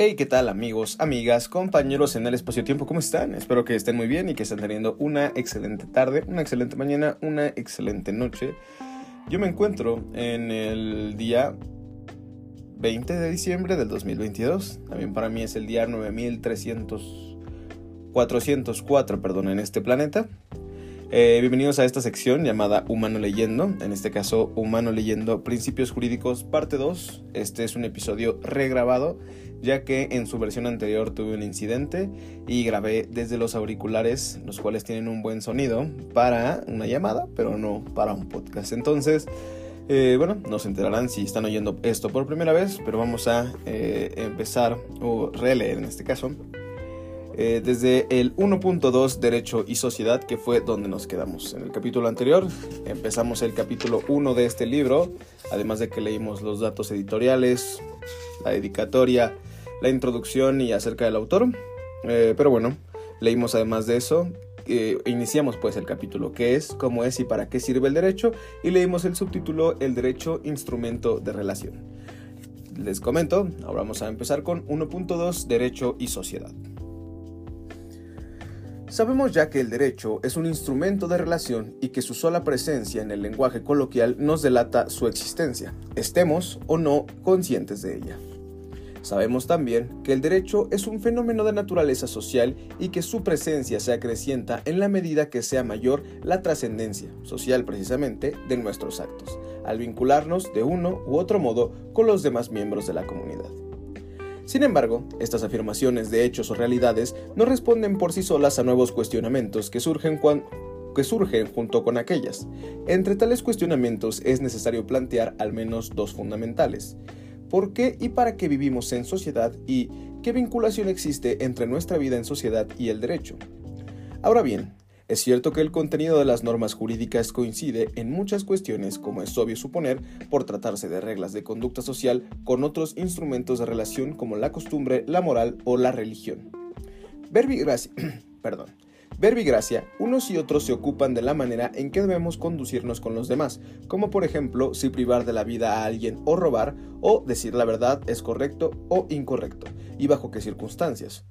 Hey, ¿qué tal amigos, amigas, compañeros en el espacio-tiempo? ¿Cómo están? Espero que estén muy bien y que estén teniendo una excelente tarde, una excelente mañana, una excelente noche. Yo me encuentro en el día 20 de diciembre del 2022. También para mí es el día 9300... 404, perdón, en este planeta. Eh, bienvenidos a esta sección llamada Humano Leyendo, en este caso Humano Leyendo Principios Jurídicos parte 2. Este es un episodio regrabado ya que en su versión anterior tuve un incidente y grabé desde los auriculares, los cuales tienen un buen sonido para una llamada, pero no para un podcast. Entonces, eh, bueno, nos enterarán si están oyendo esto por primera vez, pero vamos a eh, empezar o releer en este caso eh, desde el 1.2 Derecho y Sociedad, que fue donde nos quedamos. En el capítulo anterior empezamos el capítulo 1 de este libro, además de que leímos los datos editoriales, la dedicatoria, la introducción y acerca del autor. Eh, pero bueno, leímos además de eso iniciamos pues el capítulo qué es, cómo es y para qué sirve el derecho y leímos el subtítulo El derecho instrumento de relación. Les comento, ahora vamos a empezar con 1.2 Derecho y sociedad. Sabemos ya que el derecho es un instrumento de relación y que su sola presencia en el lenguaje coloquial nos delata su existencia, estemos o no conscientes de ella. Sabemos también que el derecho es un fenómeno de naturaleza social y que su presencia se acrecienta en la medida que sea mayor la trascendencia, social precisamente, de nuestros actos, al vincularnos de uno u otro modo con los demás miembros de la comunidad. Sin embargo, estas afirmaciones de hechos o realidades no responden por sí solas a nuevos cuestionamientos que surgen, que surgen junto con aquellas. Entre tales cuestionamientos es necesario plantear al menos dos fundamentales. ¿Por qué y para qué vivimos en sociedad y qué vinculación existe entre nuestra vida en sociedad y el derecho? Ahora bien, es cierto que el contenido de las normas jurídicas coincide en muchas cuestiones, como es obvio suponer, por tratarse de reglas de conducta social con otros instrumentos de relación como la costumbre, la moral o la religión. Verbigracia, perdón. Verbigracia, unos y otros se ocupan de la manera en que debemos conducirnos con los demás, como por ejemplo si privar de la vida a alguien o robar, o decir la verdad es correcto o incorrecto, y bajo qué circunstancias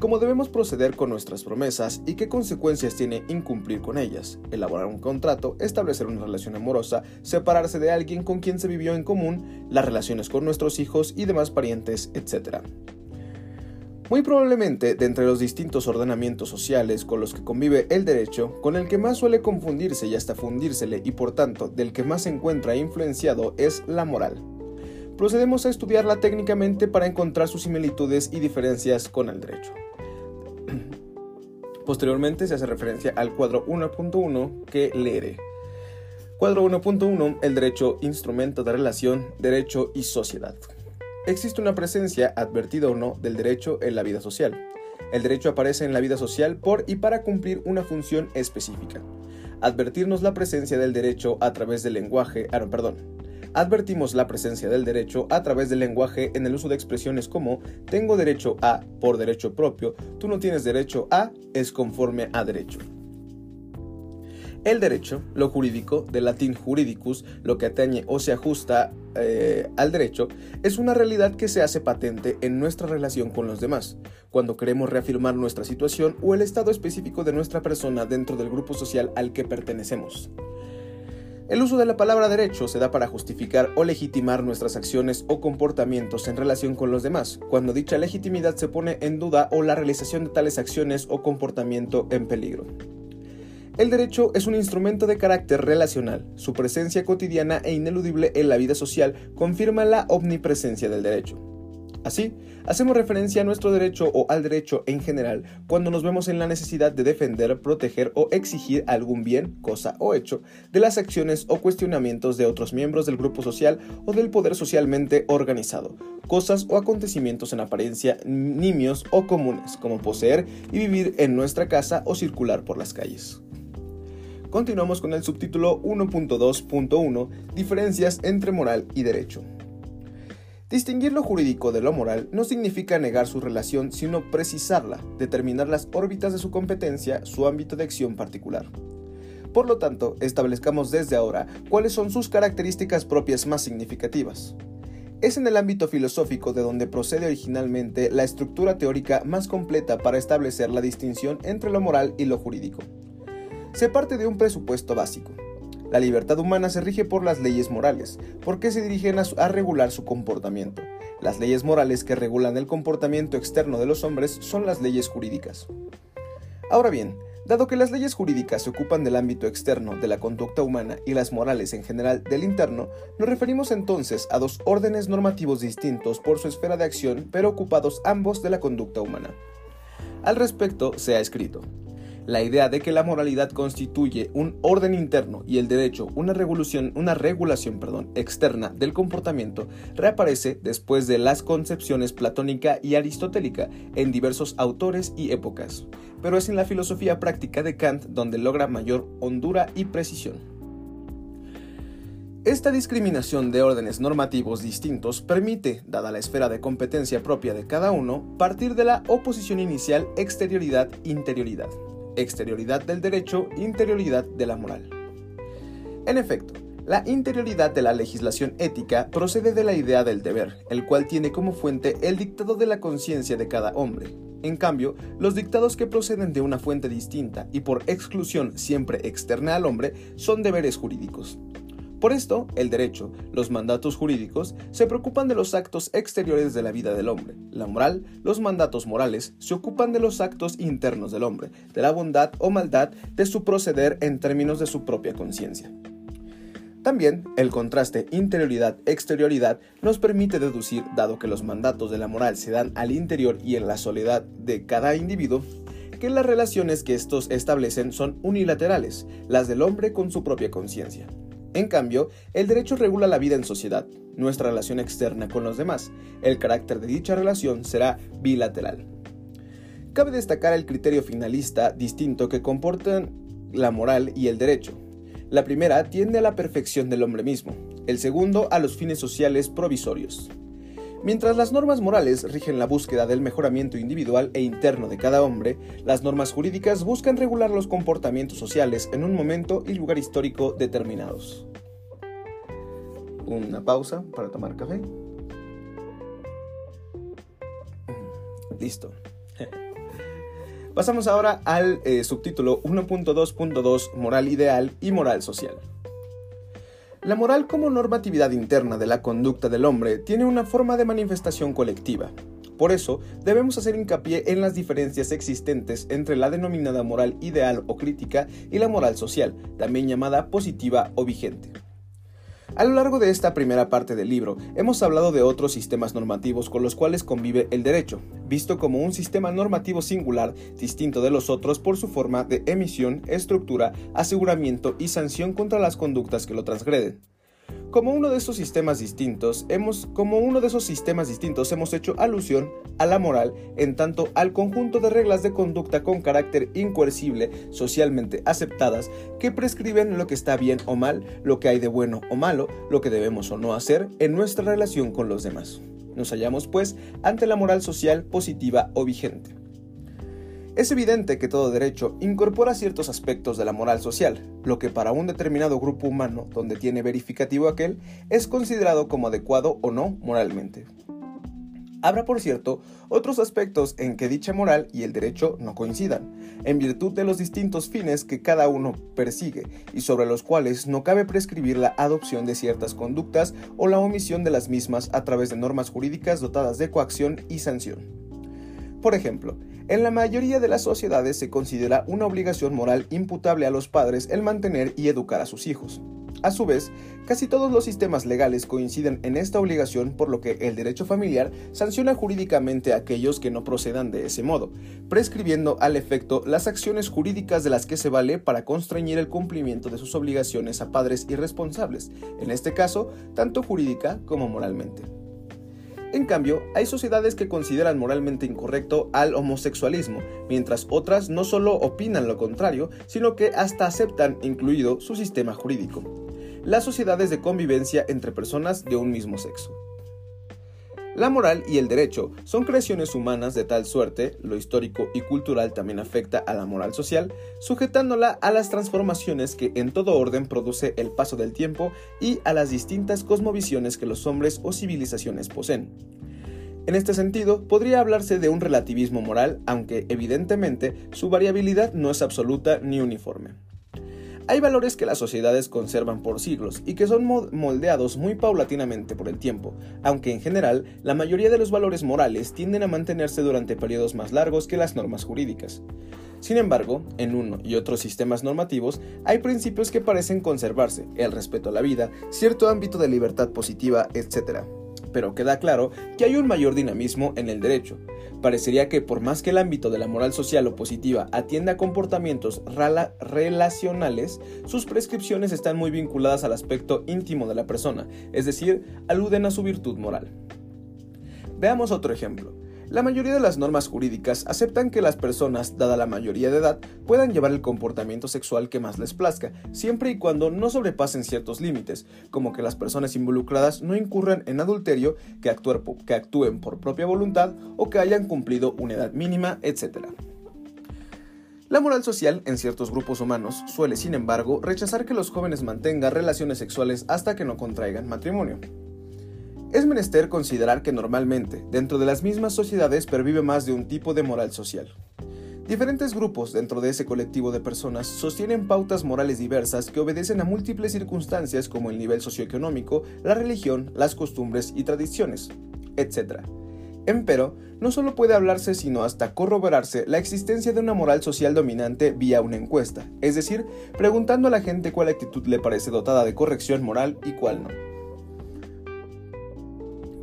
cómo debemos proceder con nuestras promesas y qué consecuencias tiene incumplir con ellas, elaborar un contrato, establecer una relación amorosa, separarse de alguien con quien se vivió en común, las relaciones con nuestros hijos y demás parientes, etc. Muy probablemente, de entre los distintos ordenamientos sociales con los que convive el derecho, con el que más suele confundirse y hasta fundírsele y por tanto del que más se encuentra influenciado es la moral. Procedemos a estudiarla técnicamente para encontrar sus similitudes y diferencias con el derecho. Posteriormente se hace referencia al cuadro 1.1 que leeré. Cuadro 1.1, el derecho, instrumento de relación, derecho y sociedad. Existe una presencia, advertida o no, del derecho en la vida social. El derecho aparece en la vida social por y para cumplir una función específica. Advertirnos la presencia del derecho a través del lenguaje, ah, perdón, advertimos la presencia del derecho a través del lenguaje en el uso de expresiones como tengo derecho a por derecho propio, tú no tienes derecho a es conforme a derecho. El derecho, lo jurídico, del latín juridicus, lo que atañe o se ajusta eh, al derecho, es una realidad que se hace patente en nuestra relación con los demás, cuando queremos reafirmar nuestra situación o el estado específico de nuestra persona dentro del grupo social al que pertenecemos. El uso de la palabra derecho se da para justificar o legitimar nuestras acciones o comportamientos en relación con los demás, cuando dicha legitimidad se pone en duda o la realización de tales acciones o comportamiento en peligro. El derecho es un instrumento de carácter relacional. Su presencia cotidiana e ineludible en la vida social confirma la omnipresencia del derecho. Así, hacemos referencia a nuestro derecho o al derecho en general cuando nos vemos en la necesidad de defender, proteger o exigir algún bien, cosa o hecho de las acciones o cuestionamientos de otros miembros del grupo social o del poder socialmente organizado, cosas o acontecimientos en apariencia nimios o comunes, como poseer y vivir en nuestra casa o circular por las calles. Continuamos con el subtítulo 1.2.1 Diferencias entre moral y derecho. Distinguir lo jurídico de lo moral no significa negar su relación, sino precisarla, determinar las órbitas de su competencia, su ámbito de acción particular. Por lo tanto, establezcamos desde ahora cuáles son sus características propias más significativas. Es en el ámbito filosófico de donde procede originalmente la estructura teórica más completa para establecer la distinción entre lo moral y lo jurídico. Se parte de un presupuesto básico. La libertad humana se rige por las leyes morales, porque se dirigen a, regular su comportamiento. Las leyes morales que regulan el comportamiento externo de los hombres son las leyes jurídicas. Ahora bien, Dado que las leyes jurídicas se ocupan del ámbito externo de la conducta humana y las morales en general del interno, nos referimos entonces a dos órdenes normativos distintos por su esfera de acción, pero ocupados ambos de la conducta humana. Al respecto se ha escrito, la idea de que la moralidad constituye un orden interno y el derecho una, regulación, una regulación perdón, externa del comportamiento reaparece después de las concepciones platónica y aristotélica en diversos autores y épocas, pero es en la filosofía práctica de Kant donde logra mayor hondura y precisión. Esta discriminación de órdenes normativos distintos permite, dada la esfera de competencia propia de cada uno, partir de la oposición inicial exterioridad-interioridad exterioridad del derecho, interioridad de la moral. En efecto, la interioridad de la legislación ética procede de la idea del deber, el cual tiene como fuente el dictado de la conciencia de cada hombre. En cambio, los dictados que proceden de una fuente distinta y por exclusión siempre externa al hombre son deberes jurídicos. Por esto, el derecho, los mandatos jurídicos, se preocupan de los actos exteriores de la vida del hombre. La moral, los mandatos morales, se ocupan de los actos internos del hombre, de la bondad o maldad de su proceder en términos de su propia conciencia. También, el contraste interioridad-exterioridad nos permite deducir, dado que los mandatos de la moral se dan al interior y en la soledad de cada individuo, que las relaciones que estos establecen son unilaterales, las del hombre con su propia conciencia. En cambio, el derecho regula la vida en sociedad, nuestra relación externa con los demás. El carácter de dicha relación será bilateral. Cabe destacar el criterio finalista distinto que comportan la moral y el derecho. La primera tiende a la perfección del hombre mismo, el segundo a los fines sociales provisorios. Mientras las normas morales rigen la búsqueda del mejoramiento individual e interno de cada hombre, las normas jurídicas buscan regular los comportamientos sociales en un momento y lugar histórico determinados. Una pausa para tomar café. Listo. Pasamos ahora al eh, subtítulo 1.2.2 Moral ideal y moral social. La moral como normatividad interna de la conducta del hombre tiene una forma de manifestación colectiva. Por eso, debemos hacer hincapié en las diferencias existentes entre la denominada moral ideal o crítica y la moral social, también llamada positiva o vigente. A lo largo de esta primera parte del libro, hemos hablado de otros sistemas normativos con los cuales convive el derecho, visto como un sistema normativo singular, distinto de los otros por su forma de emisión, estructura, aseguramiento y sanción contra las conductas que lo transgreden. Como uno de esos sistemas distintos, hemos, como uno de esos sistemas distintos, hemos hecho alusión a la moral en tanto al conjunto de reglas de conducta con carácter incoercible, socialmente aceptadas, que prescriben lo que está bien o mal, lo que hay de bueno o malo, lo que debemos o no hacer en nuestra relación con los demás. Nos hallamos, pues, ante la moral social positiva o vigente. Es evidente que todo derecho incorpora ciertos aspectos de la moral social, lo que para un determinado grupo humano, donde tiene verificativo aquel, es considerado como adecuado o no moralmente. Habrá, por cierto, otros aspectos en que dicha moral y el derecho no coincidan, en virtud de los distintos fines que cada uno persigue y sobre los cuales no cabe prescribir la adopción de ciertas conductas o la omisión de las mismas a través de normas jurídicas dotadas de coacción y sanción. Por ejemplo, en la mayoría de las sociedades se considera una obligación moral imputable a los padres el mantener y educar a sus hijos. A su vez, casi todos los sistemas legales coinciden en esta obligación por lo que el derecho familiar sanciona jurídicamente a aquellos que no procedan de ese modo, prescribiendo al efecto las acciones jurídicas de las que se vale para constreñir el cumplimiento de sus obligaciones a padres irresponsables, en este caso, tanto jurídica como moralmente. En cambio, hay sociedades que consideran moralmente incorrecto al homosexualismo, mientras otras no solo opinan lo contrario, sino que hasta aceptan incluido su sistema jurídico. Las sociedades de convivencia entre personas de un mismo sexo. La moral y el derecho son creaciones humanas de tal suerte, lo histórico y cultural también afecta a la moral social, sujetándola a las transformaciones que en todo orden produce el paso del tiempo y a las distintas cosmovisiones que los hombres o civilizaciones poseen. En este sentido, podría hablarse de un relativismo moral, aunque evidentemente su variabilidad no es absoluta ni uniforme. Hay valores que las sociedades conservan por siglos y que son moldeados muy paulatinamente por el tiempo, aunque en general la mayoría de los valores morales tienden a mantenerse durante periodos más largos que las normas jurídicas. Sin embargo, en uno y otros sistemas normativos hay principios que parecen conservarse, el respeto a la vida, cierto ámbito de libertad positiva, etc pero queda claro que hay un mayor dinamismo en el derecho. Parecería que por más que el ámbito de la moral social o positiva atienda a comportamientos relacionales, sus prescripciones están muy vinculadas al aspecto íntimo de la persona, es decir, aluden a su virtud moral. Veamos otro ejemplo. La mayoría de las normas jurídicas aceptan que las personas, dada la mayoría de edad, puedan llevar el comportamiento sexual que más les plazca, siempre y cuando no sobrepasen ciertos límites, como que las personas involucradas no incurran en adulterio, que, actúen por propia voluntad o que hayan cumplido una edad mínima, etc. La moral social en ciertos grupos humanos suele, sin embargo, rechazar que los jóvenes mantengan relaciones sexuales hasta que no contraigan matrimonio. Es menester considerar que normalmente, dentro de las mismas sociedades, pervive más de un tipo de moral social. Diferentes grupos dentro de ese colectivo de personas sostienen pautas morales diversas que obedecen a múltiples circunstancias como el nivel socioeconómico, la religión, las costumbres y tradiciones, etc. Empero, no solo puede hablarse sino hasta corroborarse la existencia de una moral social dominante vía una encuesta, es decir, preguntando a la gente cuál actitud le parece dotada de corrección moral y cuál no.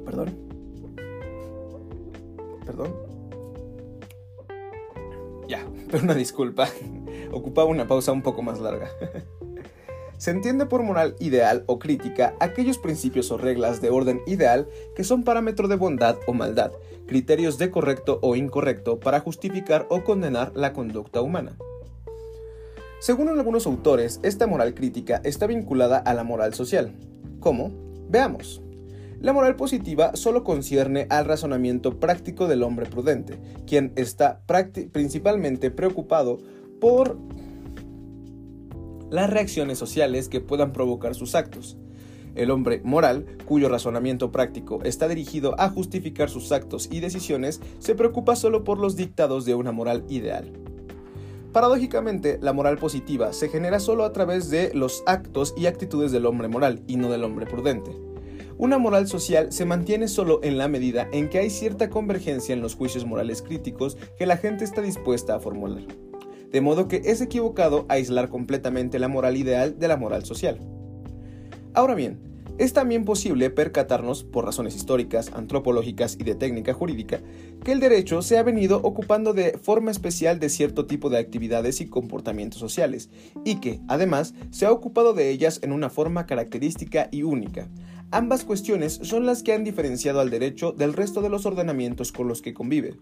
Perdón. Perdón. Ya, pero una disculpa. Ocupaba una pausa un poco más larga. Se entiende por moral ideal o crítica aquellos principios o reglas de orden ideal que son parámetro de bondad o maldad, criterios de correcto o incorrecto para justificar o condenar la conducta humana. Según algunos autores, esta moral crítica está vinculada a la moral social. ¿Cómo? Veamos. La moral positiva solo concierne al razonamiento práctico del hombre prudente, quien está principalmente preocupado por las reacciones sociales que puedan provocar sus actos. El hombre moral, cuyo razonamiento práctico está dirigido a justificar sus actos y decisiones, se preocupa solo por los dictados de una moral ideal. Paradójicamente, la moral positiva se genera solo a través de los actos y actitudes del hombre moral y no del hombre prudente. Una moral social se mantiene solo en la medida en que hay cierta convergencia en los juicios morales críticos que la gente está dispuesta a formular. De modo que es equivocado aislar completamente la moral ideal de la moral social. Ahora bien, es también posible percatarnos, por razones históricas, antropológicas y de técnica jurídica, que el derecho se ha venido ocupando de forma especial de cierto tipo de actividades y comportamientos sociales, y que, además, se ha ocupado de ellas en una forma característica y única, Ambas cuestiones son las que han diferenciado al derecho del resto de los ordenamientos con los que convive.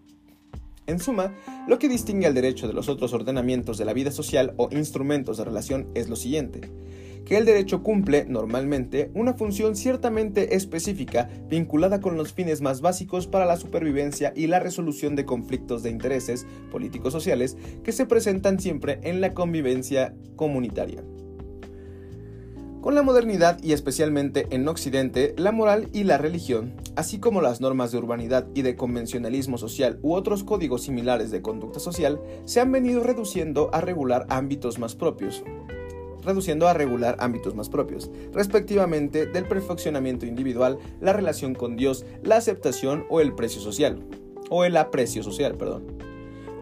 En suma, lo que distingue al derecho de los otros ordenamientos de la vida social o instrumentos de relación es lo siguiente, que el derecho cumple, normalmente, una función ciertamente específica vinculada con los fines más básicos para la supervivencia y la resolución de conflictos de intereses políticos sociales que se presentan siempre en la convivencia comunitaria. Con la modernidad y especialmente en Occidente, la moral y la religión, así como las normas de urbanidad y de convencionalismo social u otros códigos similares de conducta social, se han venido reduciendo a regular ámbitos más propios, reduciendo a regular ámbitos más propios, respectivamente del perfeccionamiento individual, la relación con Dios, la aceptación o el precio social, o el aprecio social, perdón.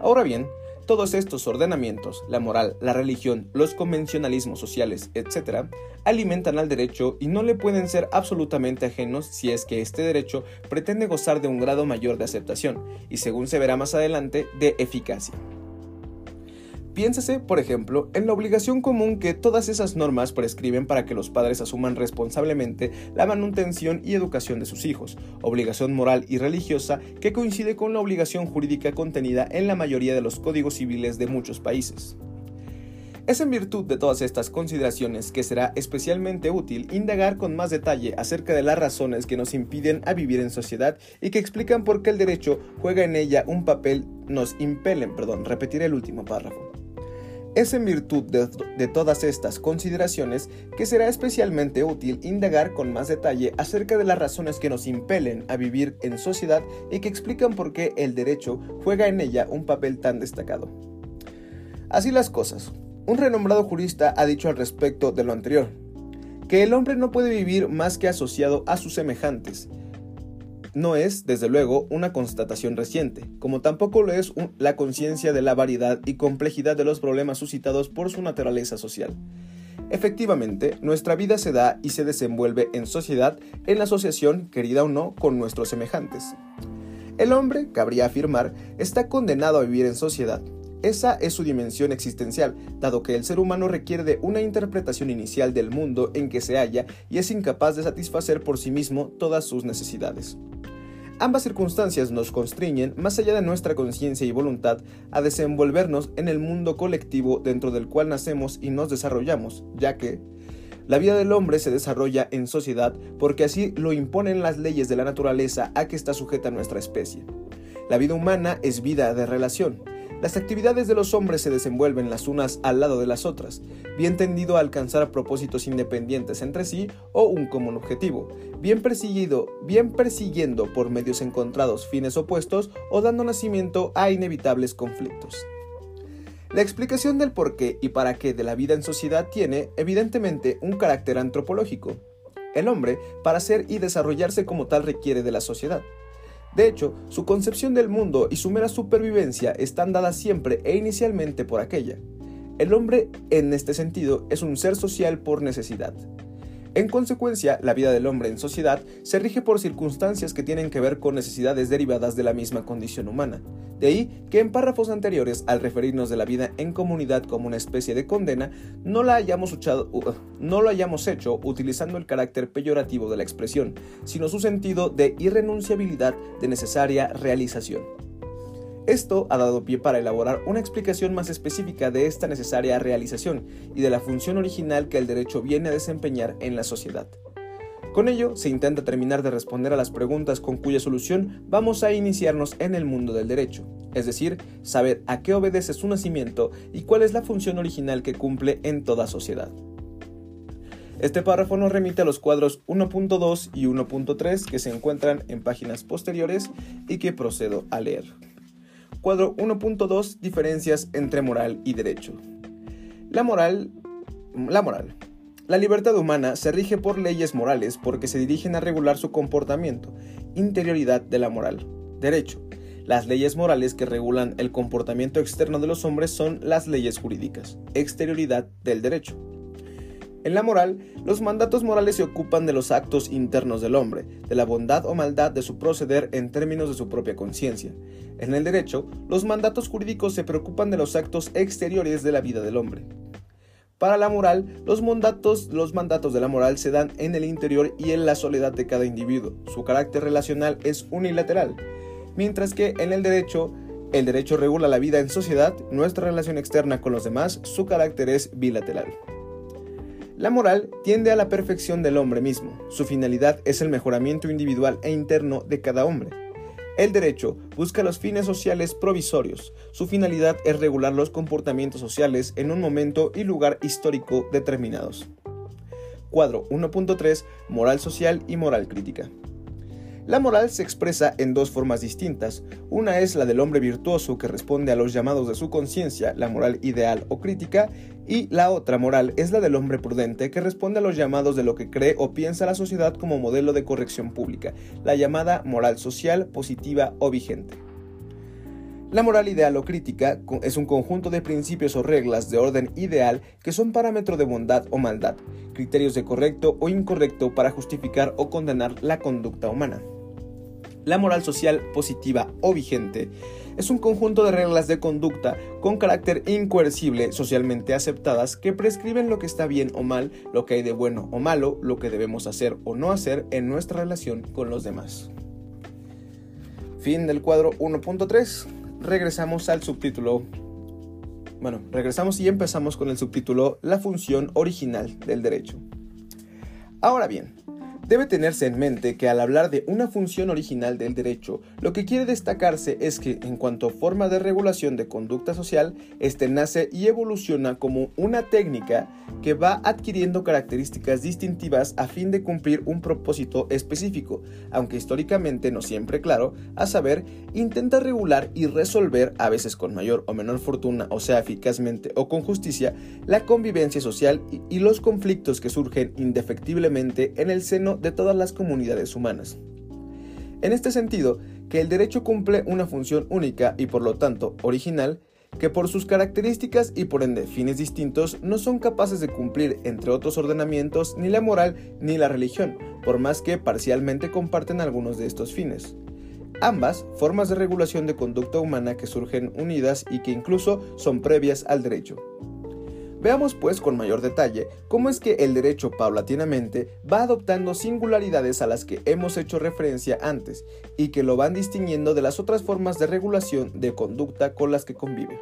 Ahora bien, todos estos ordenamientos, la moral, la religión, los convencionalismos sociales, etc., alimentan al derecho y no le pueden ser absolutamente ajenos si es que este derecho pretende gozar de un grado mayor de aceptación y, según se verá más adelante, de eficacia. Piénsese, por ejemplo, en la obligación común que todas esas normas prescriben para que los padres asuman responsablemente la manutención y educación de sus hijos, obligación moral y religiosa que coincide con la obligación jurídica contenida en la mayoría de los códigos civiles de muchos países. Es en virtud de todas estas consideraciones que será especialmente útil indagar con más detalle acerca de las razones que nos impiden a vivir en sociedad y que explican por qué el derecho juega en ella un papel, nos impelen, perdón, repetiré el último párrafo. Es en virtud de, todas estas consideraciones que será especialmente útil indagar con más detalle acerca de las razones que nos impelen a vivir en sociedad y que explican por qué el derecho juega en ella un papel tan destacado. Así las cosas, un renombrado jurista ha dicho al respecto de lo anterior, que el hombre no puede vivir más que asociado a sus semejantes. No es, desde luego, una constatación reciente, como tampoco lo es la conciencia de la variedad y complejidad de los problemas suscitados por su naturaleza social. Efectivamente, nuestra vida se da y se desenvuelve en sociedad, en la asociación, querida o no, con nuestros semejantes. El hombre, cabría afirmar, está condenado a vivir en sociedad, esa es su dimensión existencial, dado que el ser humano requiere de una interpretación inicial del mundo en que se halla y es incapaz de satisfacer por sí mismo todas sus necesidades. Ambas circunstancias nos constriñen, más allá de nuestra conciencia y voluntad, a desenvolvernos en el mundo colectivo dentro del cual nacemos y nos desarrollamos, ya que la vida del hombre se desarrolla en sociedad porque así lo imponen las leyes de la naturaleza a que está sujeta nuestra especie. La vida humana es vida de relación, las actividades de los hombres se desenvuelven las unas al lado de las otras, bien tendido a alcanzar propósitos independientes entre sí o un común objetivo, bien persiguido, bien persiguiendo por medios encontrados fines opuestos o dando nacimiento a inevitables conflictos. La explicación del por qué y para qué de la vida en sociedad tiene, evidentemente, un carácter antropológico. El hombre, para ser y desarrollarse como tal, requiere de la sociedad. De hecho, su concepción del mundo y su mera supervivencia están dadas siempre e inicialmente por aquella. El hombre, en este sentido, es un ser social por necesidad. En consecuencia, la vida del hombre en sociedad se rige por circunstancias que tienen que ver con necesidades derivadas de la misma condición humana. De ahí que en párrafos anteriores, al referirnos de la vida en comunidad como una especie de condena, no, la hayamos no lo hayamos hecho utilizando el carácter peyorativo de la expresión, sino su sentido de irrenunciabilidad de necesaria realización. Esto ha dado pie para elaborar una explicación más específica de esta necesaria realización y de la función original que el derecho viene a desempeñar en la sociedad. Con ello, se intenta terminar de responder a las preguntas con cuya solución vamos a iniciarnos en el mundo del derecho, es decir, saber a qué obedece su nacimiento y cuál es la función original que cumple en toda sociedad. Este párrafo nos remite a los cuadros 1.2 y 1.3 que se encuentran en páginas posteriores y que procedo a leer. Cuadro 1.2 Diferencias entre moral y derecho. La moral. La moral. La libertad humana se rige por leyes morales porque se dirigen a regular su comportamiento, interioridad de la moral. Derecho. Las leyes morales que regulan el comportamiento externo de los hombres son las leyes jurídicas, exterioridad del derecho. En la moral, los mandatos morales se ocupan de los actos internos del hombre, de la bondad o maldad de su proceder en términos de su propia conciencia. En el derecho, los mandatos jurídicos se preocupan de los actos exteriores de la vida del hombre. Para la moral, los mandatos, los mandatos de la moral se dan en el interior y en la soledad de cada individuo. Su carácter relacional es unilateral, mientras que en el derecho, el derecho regula la vida en sociedad, nuestra relación externa con los demás, su carácter es bilateral. La moral tiende a la perfección del hombre mismo. Su finalidad es el mejoramiento individual e interno de cada hombre. El derecho busca los fines sociales provisorios. Su finalidad es regular los comportamientos sociales en un momento y lugar histórico determinados. Cuadro 1.3 Moral social y moral crítica. La moral se expresa en dos formas distintas. Una es la del hombre virtuoso que responde a los llamados de su conciencia, la moral ideal o crítica, y la otra moral es la del hombre prudente que responde a los llamados de lo que cree o piensa la sociedad como modelo de corrección pública, la llamada moral social, positiva o vigente. La moral ideal o crítica es un conjunto de principios o reglas de orden ideal que son parámetro de bondad o maldad, criterios de correcto o incorrecto para justificar o condenar la conducta humana. La moral social positiva o vigente es un conjunto de reglas de conducta con carácter incoercible socialmente aceptadas que prescriben lo que está bien o mal, lo que hay de bueno o malo, lo que debemos hacer o no hacer en nuestra relación con los demás. Fin del cuadro 1.3. Regresamos al subtítulo bueno, regresamos y empezamos con el subtítulo La función original del derecho. Ahora bien, Debe tenerse en mente que al hablar de una función original del derecho, lo que quiere destacarse es que en cuanto a forma de regulación de conducta social, este nace y evoluciona como una técnica que va adquiriendo características distintivas a fin de cumplir un propósito específico, aunque históricamente no siempre claro, a saber, intenta regular y resolver, a veces con mayor o menor fortuna, o sea, eficazmente o con justicia, la convivencia social y los conflictos que surgen indefectiblemente en el seno de todas las comunidades humanas. En este sentido, que el derecho cumple una función única y por lo tanto original, que por sus características y por ende fines distintos no son capaces de cumplir entre otros ordenamientos ni la moral ni la religión, por más que parcialmente comparten algunos de estos fines. Ambas, formas de regulación de conducta humana que surgen unidas y que incluso son previas al derecho. Veamos pues con mayor detalle cómo es que el derecho paulatinamente va adoptando singularidades a las que hemos hecho referencia antes y que lo van distinguiendo de las otras formas de regulación de conducta con las que convive.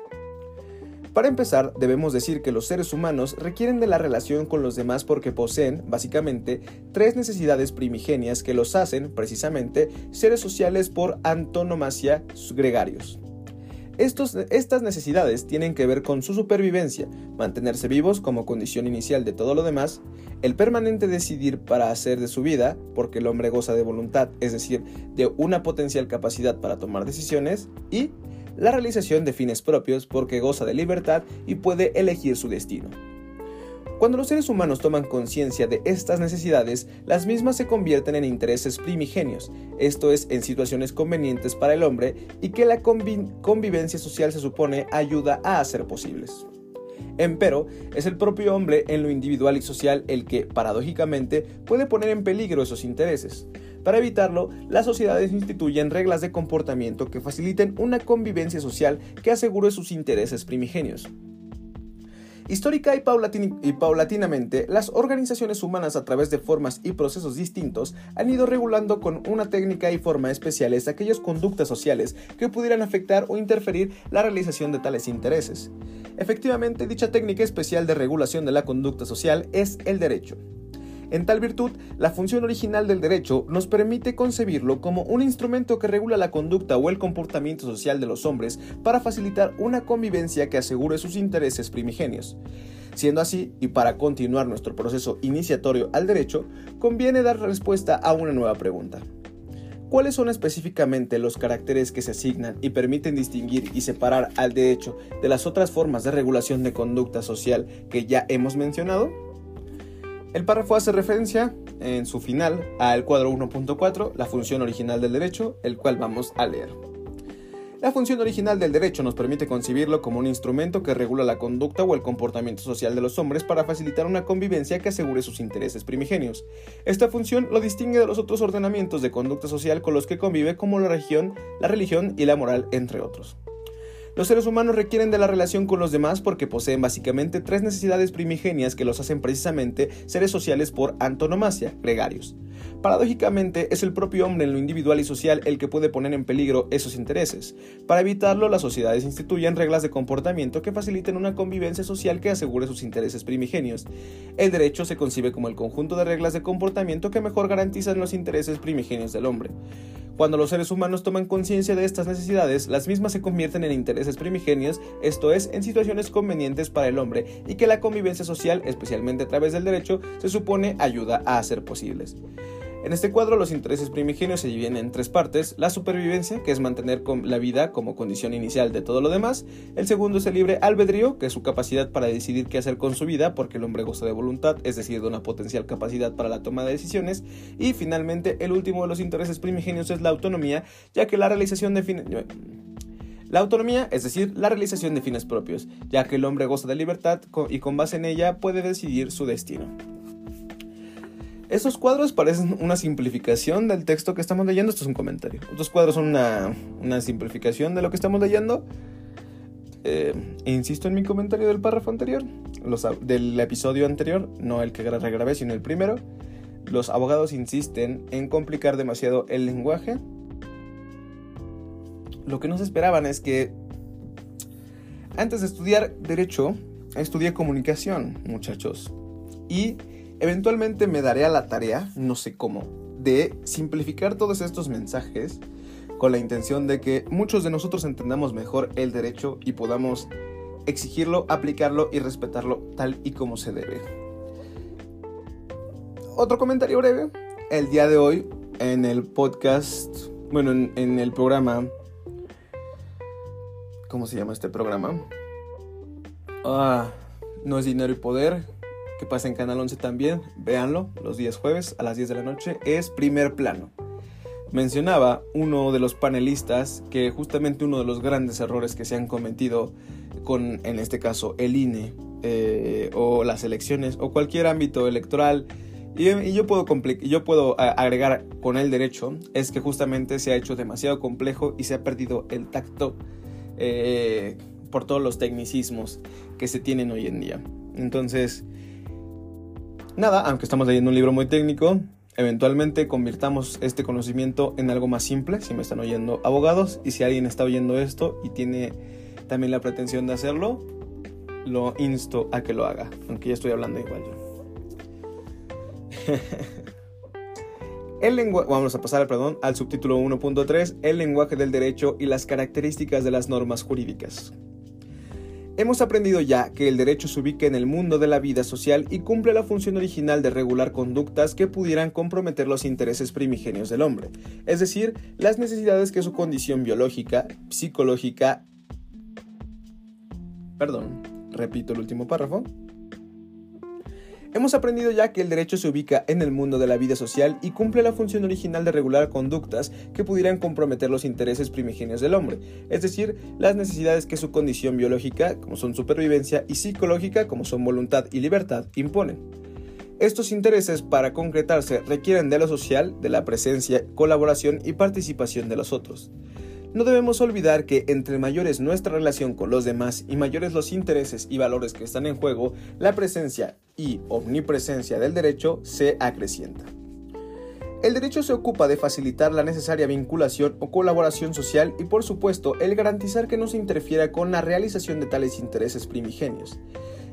Para empezar, debemos decir que los seres humanos requieren de la relación con los demás porque poseen, básicamente, tres necesidades primigenias que los hacen, precisamente, seres sociales por antonomasia gregarios estas necesidades tienen que ver con su supervivencia, mantenerse vivos como condición inicial de todo lo demás, el permanente decidir para hacer de su vida, porque el hombre goza de voluntad, es decir, de una potencial capacidad para tomar decisiones, y la realización de fines propios, porque goza de libertad y puede elegir su destino. Cuando los seres humanos toman conciencia de estas necesidades, las mismas se convierten en intereses primigenios, esto es, en situaciones convenientes para el hombre y que la convivencia social se supone ayuda a hacer posibles. Empero, es el propio hombre en lo individual y social el que, paradójicamente, puede poner en peligro esos intereses. Para evitarlo, las sociedades instituyen reglas de comportamiento que faciliten una convivencia social que asegure sus intereses primigenios. Histórica y, paulatinamente, las organizaciones humanas a través de formas y procesos distintos han ido regulando con una técnica y forma especiales aquellas conductas sociales que pudieran afectar o interferir la realización de tales intereses. Efectivamente, dicha técnica especial de regulación de la conducta social es el derecho. En tal virtud, la función original del derecho nos permite concebirlo como un instrumento que regula la conducta o el comportamiento social de los hombres para facilitar una convivencia que asegure sus intereses primigenios. Siendo así, y para continuar nuestro proceso iniciatorio al derecho, conviene dar respuesta a una nueva pregunta. ¿Cuáles son específicamente los caracteres que se asignan y permiten distinguir y separar al derecho de las otras formas de regulación de conducta social que ya hemos mencionado? El párrafo hace referencia en su final al cuadro 1.4, la función original del derecho, el cual vamos a leer. La función original del derecho nos permite concebirlo como un instrumento que regula la conducta o el comportamiento social de los hombres para facilitar una convivencia que asegure sus intereses primigenios. Esta función lo distingue de los otros ordenamientos de conducta social con los que convive como la religión, la religión y la moral, entre otros. Los seres humanos requieren de la relación con los demás porque poseen básicamente tres necesidades primigenias que los hacen precisamente seres sociales por antonomasia, gregarios. Paradójicamente, es el propio hombre en lo individual y social el que puede poner en peligro esos intereses. Para evitarlo, las sociedades instituyen reglas de comportamiento que faciliten una convivencia social que asegure sus intereses primigenios. El derecho se concibe como el conjunto de reglas de comportamiento que mejor garantizan los intereses primigenios del hombre. Cuando los seres humanos toman conciencia de estas necesidades, las mismas se convierten en intereses primigenios, esto es, en situaciones convenientes para el hombre, y que la convivencia social, especialmente a través del derecho, se supone ayuda a hacer posibles. En este cuadro los intereses primigenios se dividen en tres partes, la supervivencia, que es mantener la vida como condición inicial de todo lo demás, el segundo es el libre albedrío, que es su capacidad para decidir qué hacer con su vida, porque el hombre goza de voluntad, es decir, de una potencial capacidad para la toma de decisiones, y finalmente el último de los intereses primigenios es la autonomía, ya que la realización de. La autonomía, es decir, la realización de fines propios, ya que el hombre goza de libertad y con base en ella puede decidir su destino. Estos cuadros parecen una simplificación del texto que estamos leyendo. Esto es un comentario. Estos cuadros son una, simplificación de lo que estamos leyendo. Eh, insisto en mi comentario del párrafo anterior, del episodio anterior, no el que regrabé, sino el primero. Los abogados insisten en complicar demasiado el lenguaje. Lo que nos esperaban es que Antes de estudiar derecho, estudié comunicación, muchachos. Y eventualmente me daré a la tarea, no sé cómo, de simplificar todos estos mensajes con la intención de que muchos de nosotros entendamos mejor el derecho y podamos exigirlo, aplicarlo y respetarlo tal y como se debe. Otro comentario breve. El día de hoy en el podcast, bueno, en, el programa, ¿cómo se llama este programa? Ah, no es dinero y poder, que pasa en Canal 11 también, véanlo, los días jueves a las 10 de la noche, es primer plano. Mencionaba uno de los panelistas que justamente uno de los grandes errores que se han cometido con, en este caso, el INE eh, o las elecciones o cualquier ámbito electoral, y, yo, puedo yo puedo agregar con el derecho, es que justamente se ha hecho demasiado complejo y se ha perdido el tacto eh, por todos los tecnicismos que se tienen hoy en día. Entonces, nada, aunque estamos leyendo un libro muy técnico, eventualmente convirtamos este conocimiento en algo más simple, si me están oyendo abogados, y si alguien está oyendo esto y tiene también la pretensión de hacerlo, lo insto a que lo haga, aunque ya estoy hablando igual. El Vamos a pasar perdón, al subtítulo 1.3, el lenguaje del derecho y las características de las normas jurídicas. Hemos aprendido ya que el derecho se ubica en el mundo de la vida social y cumple la función original de regular conductas que pudieran comprometer los intereses primigenios del hombre, es decir, las necesidades que su condición biológica, psicológica... Perdón, repito el último párrafo Hemos aprendido ya que el derecho se ubica en el mundo de la vida social y cumple la función original de regular conductas que pudieran comprometer los intereses primigenios del hombre, es decir, las necesidades que su condición biológica, como son supervivencia, y psicológica, como son voluntad y libertad, imponen. Estos intereses, para concretarse, requieren de lo social, de la presencia, colaboración y participación de los otros. No debemos olvidar que entre mayor es nuestra relación con los demás y mayores los intereses y valores que están en juego, la presencia y omnipresencia del derecho se acrecienta. El derecho se ocupa de facilitar la necesaria vinculación o colaboración social y por supuesto el garantizar que no se interfiera con la realización de tales intereses primigenios.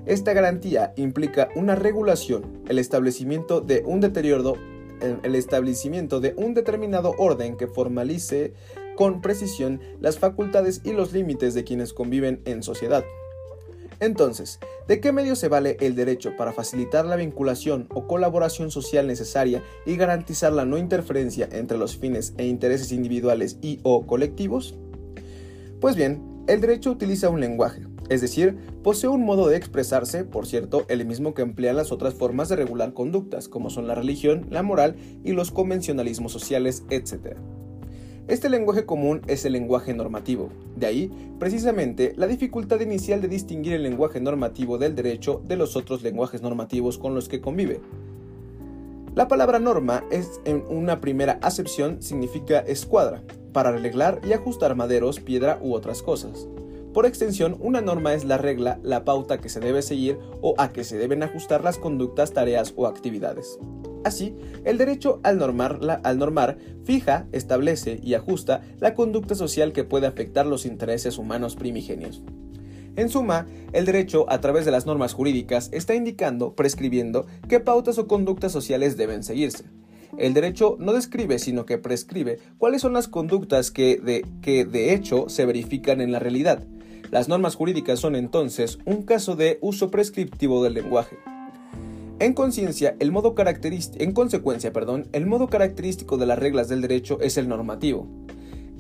Esta garantía implica una regulación, el establecimiento de un deterioro, el establecimiento de un determinado orden que formalice con precisión las facultades y los límites de quienes conviven en sociedad. Entonces, ¿de qué medio se vale el derecho para facilitar la vinculación o colaboración social necesaria y garantizar la no interferencia entre los fines e intereses individuales y o colectivos? Pues bien, el derecho utiliza un lenguaje, es decir, posee un modo de expresarse, por cierto, el mismo que emplean las otras formas de regular conductas, como son la religión, la moral y los convencionalismos sociales, etc. Este lenguaje común es el lenguaje normativo. De ahí, precisamente, la dificultad inicial de distinguir el lenguaje normativo del derecho de los otros lenguajes normativos con los que convive. La palabra norma es, en una primera acepción, significa escuadra, para arreglar y ajustar maderos, piedra u otras cosas. Por extensión, una norma es la regla, la pauta que se debe seguir o a que se deben ajustar las conductas, tareas o actividades. Así, el derecho al, al normar fija, establece y ajusta la conducta social que puede afectar los intereses humanos primigenios. En suma, el derecho, a través de las normas jurídicas, está indicando, prescribiendo, qué pautas o conductas sociales deben seguirse. El derecho no describe, sino que prescribe cuáles son las conductas que de, que de hecho se verifican en la realidad. Las normas jurídicas son entonces un caso de uso prescriptivo del lenguaje. En conciencia, el modo en consecuencia, perdón, el modo característico de las reglas del derecho es el normativo.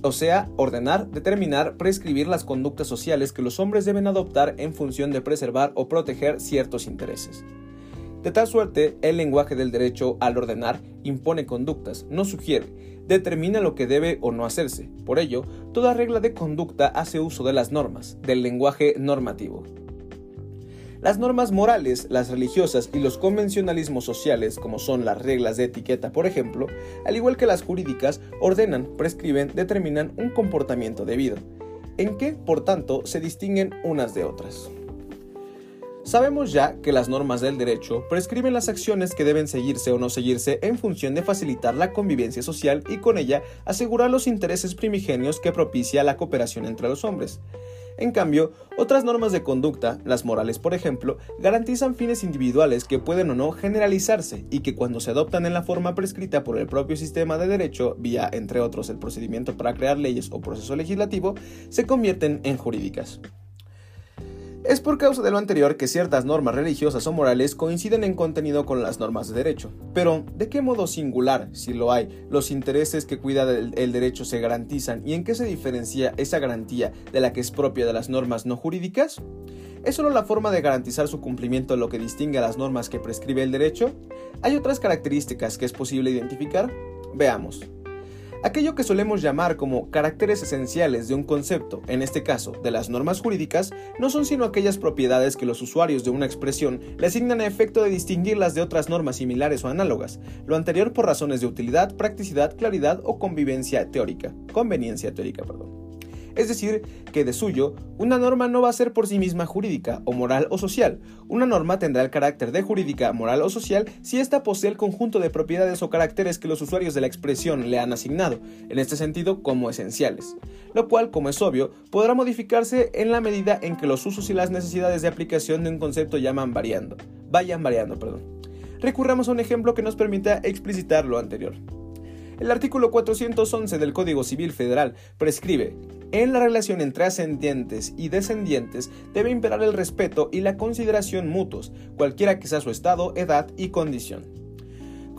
O sea, ordenar, determinar, prescribir las conductas sociales que los hombres deben adoptar en función de preservar o proteger ciertos intereses. De tal suerte, el lenguaje del derecho, al ordenar, impone conductas, no sugiere, determina lo que debe o no hacerse. Por ello, toda regla de conducta hace uso de las normas, del lenguaje normativo. Las normas morales, las religiosas y los convencionalismos sociales, como son las reglas de etiqueta, por ejemplo, al igual que las jurídicas, ordenan, prescriben, determinan un comportamiento debido, en que, por tanto, se distinguen unas de otras. Sabemos ya que las normas del derecho prescriben las acciones que deben seguirse o no seguirse en función de facilitar la convivencia social y con ella asegurar los intereses primigenios que propicia la cooperación entre los hombres. En cambio, otras normas de conducta, las morales por ejemplo, garantizan fines individuales que pueden o no generalizarse y que cuando se adoptan en la forma prescrita por el propio sistema de derecho, vía entre otros el procedimiento para crear leyes o proceso legislativo, se convierten en jurídicas. Es por causa de lo anterior que ciertas normas religiosas o morales coinciden en contenido con las normas de derecho. Pero, ¿de qué modo singular, si lo hay, los intereses que cuida el derecho se garantizan y en qué se diferencia esa garantía de la que es propia de las normas no jurídicas? ¿Es solo la forma de garantizar su cumplimiento lo que distingue a las normas que prescribe el derecho? ¿Hay otras características que es posible identificar? Veamos. Aquello que solemos llamar como caracteres esenciales de un concepto, en este caso de las normas jurídicas, no son sino aquellas propiedades que los usuarios de una expresión le asignan a efecto de distinguirlas de otras normas similares o análogas, lo anterior por razones de utilidad, practicidad, claridad o convivencia teórica, conveniencia teórica, perdón. Es decir, que de suyo, una norma no va a ser por sí misma jurídica o moral o social. Una norma tendrá el carácter de jurídica, moral o social si ésta posee el conjunto de propiedades o caracteres que los usuarios de la expresión le han asignado, en este sentido como esenciales. Lo cual, como es obvio, podrá modificarse en la medida en que los usos y las necesidades de aplicación de un concepto llaman variando. Vayan variando, perdón. Recurramos a un ejemplo que nos permita explicitar lo anterior. El artículo 411 del Código Civil Federal prescribe en la relación entre ascendientes y descendientes debe imperar el respeto y la consideración mutuos, cualquiera que sea su estado, edad y condición.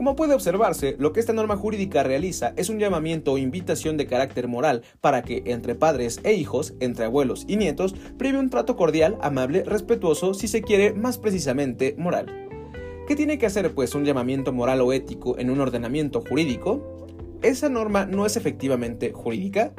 Como puede observarse, lo que esta norma jurídica realiza es un llamamiento o invitación de carácter moral para que entre padres e hijos, entre abuelos y nietos, prive un trato cordial, amable, respetuoso, si se quiere más precisamente moral. ¿Qué tiene que hacer pues un llamamiento moral o ético en un ordenamiento jurídico? ¿Esa norma no es efectivamente jurídica?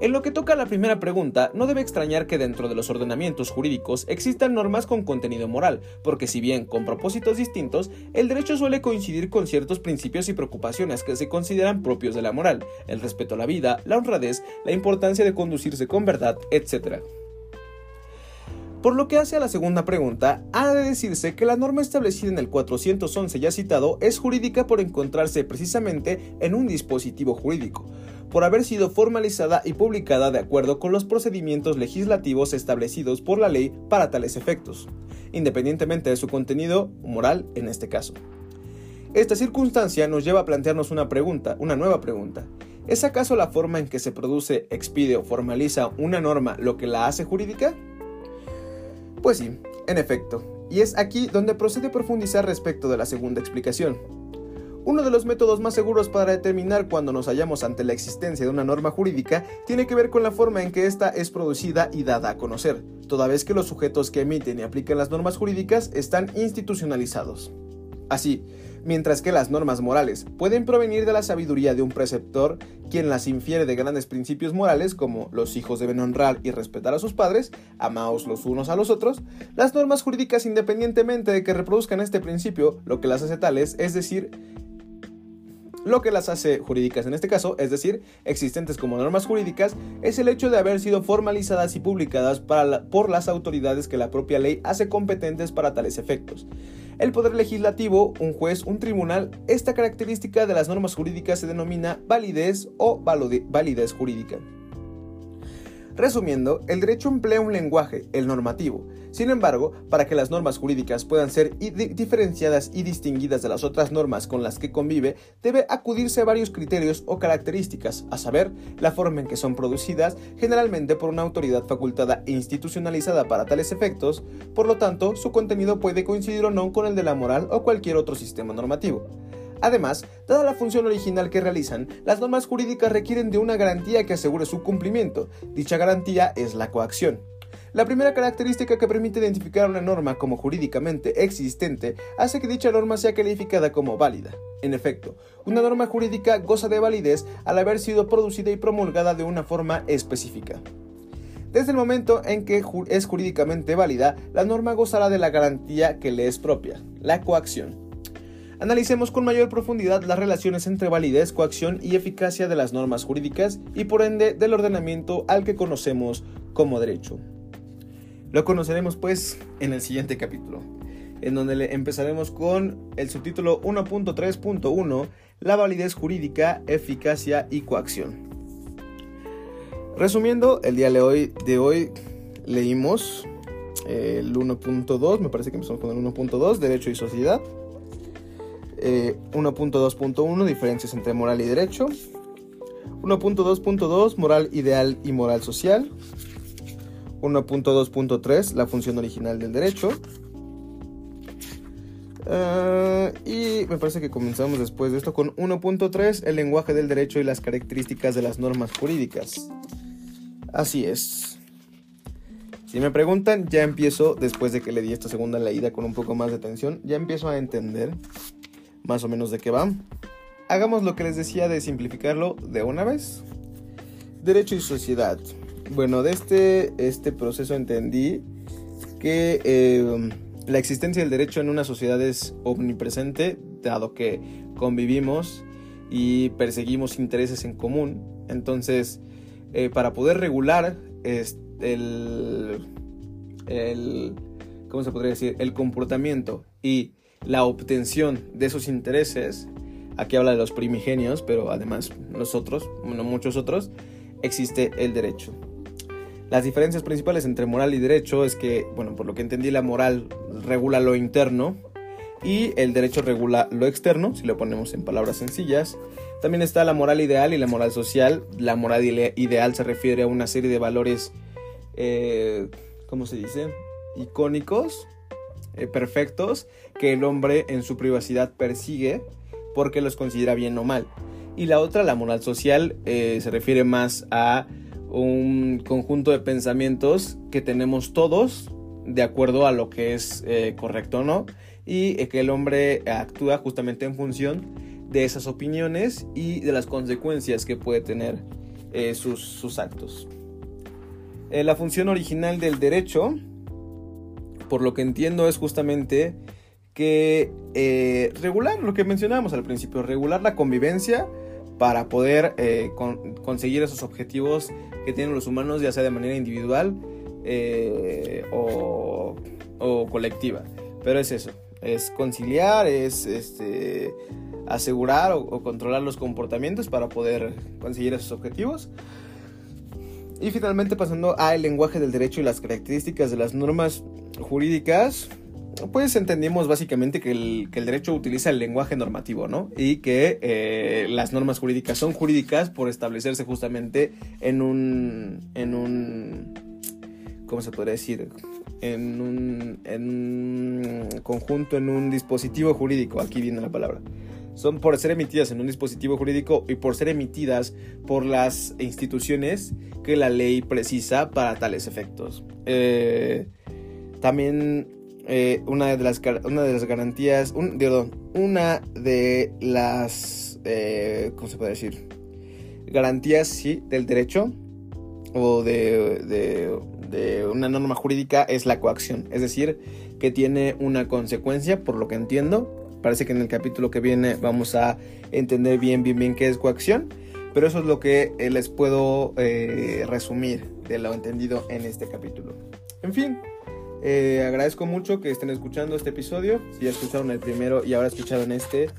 En lo que toca a la primera pregunta, no debe extrañar que dentro de los ordenamientos jurídicos existan normas con contenido moral, porque si bien con propósitos distintos, el derecho suele coincidir con ciertos principios y preocupaciones que se consideran propios de la moral, el respeto a la vida, la honradez, la importancia de conducirse con verdad, etc. Por lo que hace a la segunda pregunta, ha de decirse que la norma establecida en el 411 ya citado es jurídica por encontrarse precisamente en un dispositivo jurídico, por haber sido formalizada y publicada de acuerdo con los procedimientos legislativos establecidos por la ley para tales efectos, independientemente de su contenido moral en este caso. Esta circunstancia nos lleva a plantearnos una pregunta, una nueva pregunta. ¿Es acaso la forma en que se produce, expide o formaliza una norma lo que la hace jurídica? Pues sí, en efecto, y es aquí donde procede profundizar respecto de la segunda explicación. Uno de los métodos más seguros para determinar cuando nos hallamos ante la existencia de una norma jurídica tiene que ver con la forma en que ésta es producida y dada a conocer, toda vez que los sujetos que emiten y aplican las normas jurídicas están institucionalizados. Así, mientras que las normas morales pueden provenir de la sabiduría de un preceptor, quien las infiere de grandes principios morales como los hijos deben honrar y respetar a sus padres, amaos los unos a los otros, las normas jurídicas independientemente de que reproduzcan este principio, lo que las hace tales, es decir, lo que las hace jurídicas en este caso, es decir, existentes como normas jurídicas, es el hecho de haber sido formalizadas y publicadas por las autoridades que la propia ley hace competentes para tales efectos. El poder legislativo, un juez, un tribunal, esta característica de las normas jurídicas se denomina validez o validez jurídica. Resumiendo, el derecho emplea un lenguaje, el normativo. Sin embargo, para que las normas jurídicas puedan ser diferenciadas y distinguidas de las otras normas con las que convive, debe acudirse a varios criterios o características, a saber, la forma en que son producidas, generalmente por una autoridad facultada e institucionalizada para tales efectos, por lo tanto, su contenido puede coincidir o no con el de la moral o cualquier otro sistema normativo. Además, dada la función original que realizan, las normas jurídicas requieren de una garantía que asegure su cumplimiento. Dicha garantía es la coacción. La primera característica que permite identificar una norma como jurídicamente existente hace que dicha norma sea calificada como válida. En efecto, una norma jurídica goza de validez al haber sido producida y promulgada de una forma específica. Desde el momento en que es jurídicamente válida, la norma gozará de la garantía que le es propia, la coacción. Analicemos con mayor profundidad las relaciones entre validez, coacción y eficacia de las normas jurídicas y por ende del ordenamiento al que conocemos como derecho. Lo conoceremos pues en el siguiente capítulo, en donde empezaremos con el subtítulo 1.3.1, la validez jurídica, eficacia y coacción. Resumiendo, el día de hoy, de hoy leímos el 1.2, me parece que empezamos con el 1.2, Derecho y Sociedad. 1.2.1, Diferencias entre moral y derecho. 1.2.2, Moral ideal y moral social. 1.2.3, La función original del derecho. Ah, y me parece que comenzamos después de esto con 1.3, el lenguaje del derecho y las características de las normas jurídicas. Así es. Si me preguntan, ya empiezo, después de que le di esta segunda leída con un poco más de atención, ya empiezo a entender más o menos de qué va. Hagamos lo que les decía de simplificarlo de una vez. Derecho y sociedad. Bueno, de este, este proceso entendí que... Eh, la existencia del derecho en una sociedad es omnipresente, dado que convivimos y perseguimos intereses en común. Entonces, eh, para poder regular el, el, ¿cómo se podría decir? El comportamiento y la obtención de esos intereses, aquí habla de los primigenios, pero además nosotros, bueno, muchos otros, existe el derecho. Las diferencias principales entre moral y derecho es que, bueno, por lo que entendí, la moral regula lo interno y el derecho regula lo externo, si lo ponemos en palabras sencillas. También está la moral ideal y la moral social. La moral ideal se refiere a una serie de valores, eh, ¿cómo se dice? Icónicos, eh, perfectos, que el hombre en su privacidad persigue porque los considera bien o mal. Y la otra, la moral social, eh, se refiere más a un conjunto de pensamientos que tenemos todos de acuerdo a lo que es eh, correcto o no y que el hombre actúa justamente en función de esas opiniones y de las consecuencias que puede tener eh, sus, actos. Eh, la función original del derecho, por lo que entiendo, es justamente que regular lo que mencionábamos al principio, regular la convivencia para poder conseguir esos objetivos que tienen los humanos, ya sea de manera individual eh, o, colectiva. Pero es eso, es conciliar, es este, asegurar o, controlar los comportamientos para poder conseguir esos objetivos. Y finalmente pasando al lenguaje del derecho y las características de las normas jurídicas, pues entendimos básicamente que el, derecho utiliza el lenguaje normativo, ¿no? Y que eh, las normas jurídicas son jurídicas por establecerse justamente en un, en un, ¿cómo se podría decir? En un, en un conjunto, en un dispositivo jurídico, aquí viene la palabra. Son por ser emitidas en un dispositivo jurídico y por ser emitidas por las instituciones que la ley precisa para tales efectos. Eh, también eh, una, de las, una de las garantías, un, una de las, eh, ¿cómo se puede decir? Garantías, sí, del derecho o de, de, una norma jurídica es la coacción, es decir, que tiene una consecuencia, por lo que entiendo. Parece que en el capítulo que viene vamos a entender bien, bien, bien qué es coacción, pero eso es lo que eh, les puedo resumir de lo entendido en este capítulo. En fin, eh, agradezco mucho que estén escuchando este episodio. Si ya escucharon el primero y ahora escucharon este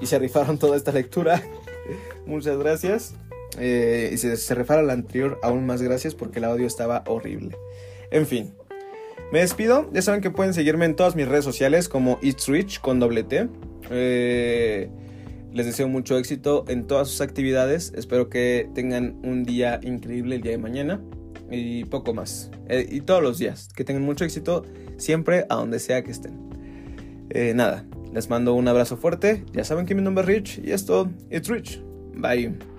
y se rifaron toda esta lectura, muchas gracias. Eh, y si se rifaron la anterior, aún más gracias porque el audio estaba horrible. En fin, me despido. Ya saben que pueden seguirme en todas mis redes sociales como It's con doble. Eh, les deseo mucho éxito en todas sus actividades. Espero que tengan un día increíble el día de mañana y poco más. Eh, y todos los días. Que tengan mucho éxito siempre a donde sea que estén. Eh, nada, les mando un abrazo fuerte. Ya saben que mi nombre es Rich y esto, It's Rich. Bye.